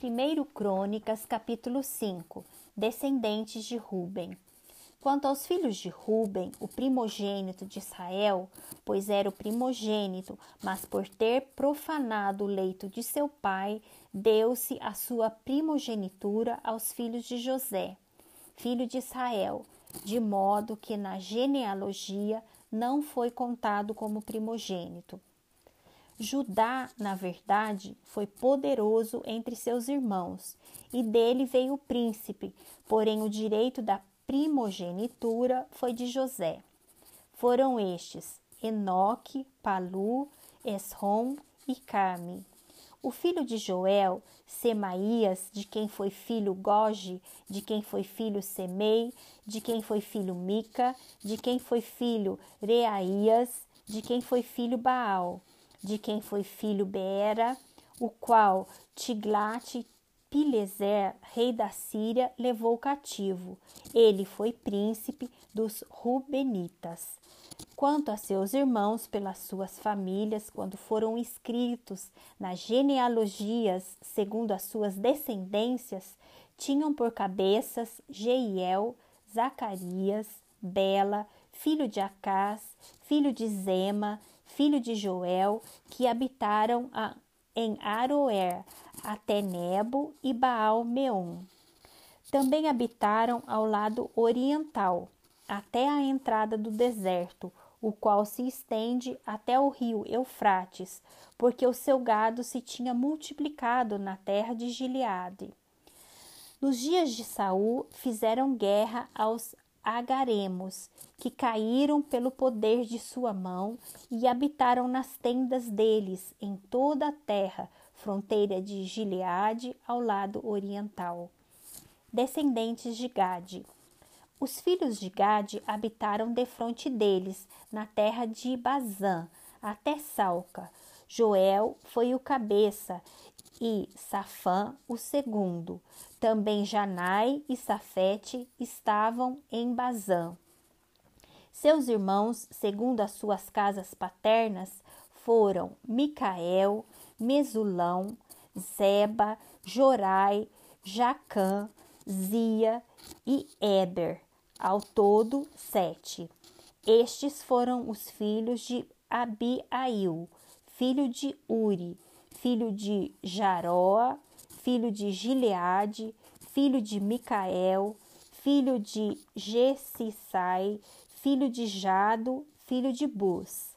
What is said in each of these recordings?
1 Crônicas, capítulo 5 Descendentes de Ruben. Quanto aos filhos de Ruben, o primogênito de Israel, pois era o primogênito, mas por ter profanado o leito de seu pai, deu-se a sua primogenitura aos filhos de José, filho de Israel, de modo que na genealogia não foi contado como primogênito. Judá, na verdade, foi poderoso entre seus irmãos, e dele veio o príncipe, porém o direito da primogenitura foi de José. Foram estes Enoque, Palu, Esrom e Carme. O filho de Joel, Semaías, de quem foi filho Goge, de quem foi filho Semei, de quem foi filho Mica, de quem foi filho Reaías, de quem foi filho Baal de quem foi filho Beera, o qual Tiglat Pileser, rei da Síria, levou cativo. Ele foi príncipe dos Rubenitas. Quanto a seus irmãos, pelas suas famílias, quando foram inscritos nas genealogias segundo as suas descendências, tinham por cabeças Jeiel, Zacarias, Bela, filho de Acás, filho de Zema, filho de Joel, que habitaram a, em Aroer, até Nebo e Baal-Meon. Também habitaram ao lado oriental, até a entrada do deserto, o qual se estende até o rio Eufrates, porque o seu gado se tinha multiplicado na terra de Gileade. Nos dias de Saul fizeram guerra aos agaremos, que caíram pelo poder de sua mão e habitaram nas tendas deles em toda a terra, fronteira de Gileade ao lado oriental. Descendentes de Gade. Os filhos de Gade habitaram defronte deles, na terra de Bazã, até Salca. Joel foi o cabeça e Safã o segundo. Também Janai e Safete estavam em Bazã. Seus irmãos, segundo as suas casas paternas, foram Micael, Mesulão, Zeba, Jorai, Jacã, Zia e Eber, ao todo sete. Estes foram os filhos de Abiail, filho de Uri, filho de Jaroa, filho de Gileade, filho de Micael, filho de Gesissai, filho de Jado, filho de Bus.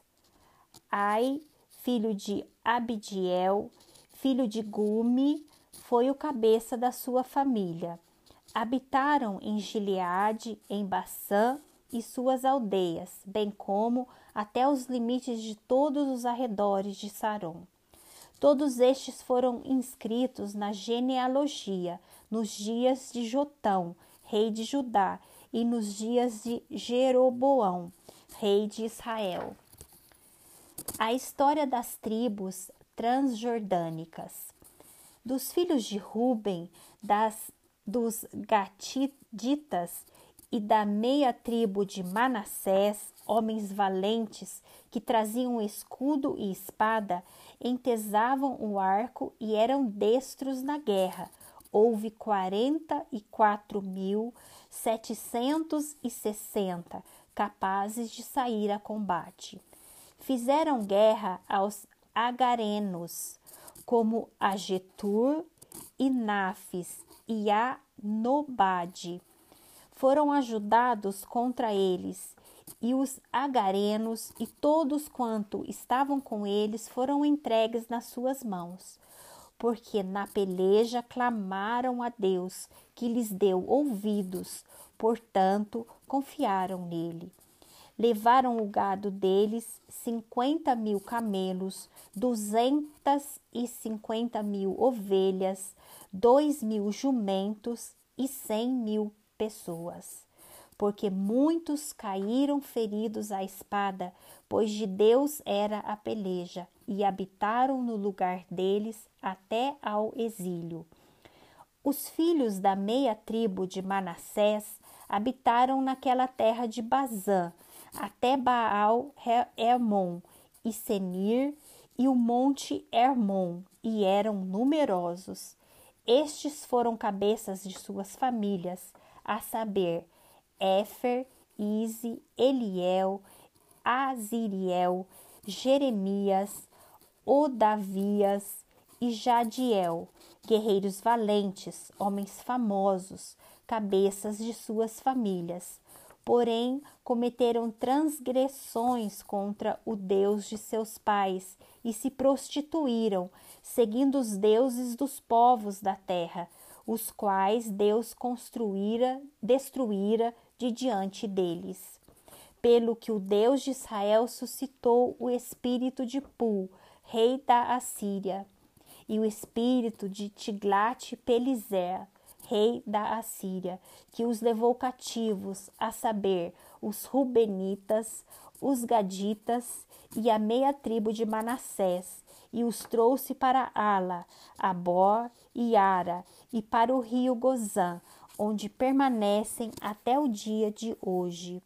Ai, filho de Abidiel, filho de Gume, foi o cabeça da sua família. Habitaram em Gileade, em Baçã e suas aldeias, bem como até os limites de todos os arredores de Saron. Todos estes foram inscritos na genealogia nos dias de Jotão, rei de Judá, e nos dias de Jeroboão, rei de Israel. A história das tribos transjordânicas. Dos filhos de Ruben, das, dos Gatiditas e da meia tribo de Manassés, homens valentes que traziam escudo e espada, entesavam o arco e eram destros na guerra. Houve quarenta e quatro mil setecentos e sessenta capazes de sair a combate. Fizeram guerra aos agarenos, como a Getur e Nafis e a Nobade. Foram ajudados contra eles e os agarenos e todos quanto estavam com eles foram entregues nas suas mãos, porque na peleja clamaram a Deus, que lhes deu ouvidos, portanto confiaram nele. Levaram o gado deles cinquenta mil camelos, duzentas e cinquenta mil ovelhas, dois mil jumentos e cem mil pessoas porque muitos caíram feridos à espada, pois de Deus era a peleja, e habitaram no lugar deles até ao exílio. Os filhos da meia tribo de Manassés habitaram naquela terra de Bazã, até Baal Hermon e Senir e o monte Hermon, e eram numerosos. Estes foram cabeças de suas famílias, a saber, Éfer, Ize, Eliel, Aziriel, Jeremias, Odavias e Jadiel, guerreiros valentes, homens famosos, cabeças de suas famílias. Porém, cometeram transgressões contra o Deus de seus pais e se prostituíram, seguindo os deuses dos povos da terra, os quais Deus construíra, destruíra de diante deles. Pelo que o Deus de Israel suscitou o espírito de Pu, rei da Assíria, e o espírito de Tiglat-Pileser, rei da Assíria, que os levou cativos, a saber, os Rubenitas, os Gaditas e a meia tribo de Manassés, e os trouxe para Ala, Abor e Ara, e para o rio Gozã, onde permanecem até o dia de hoje.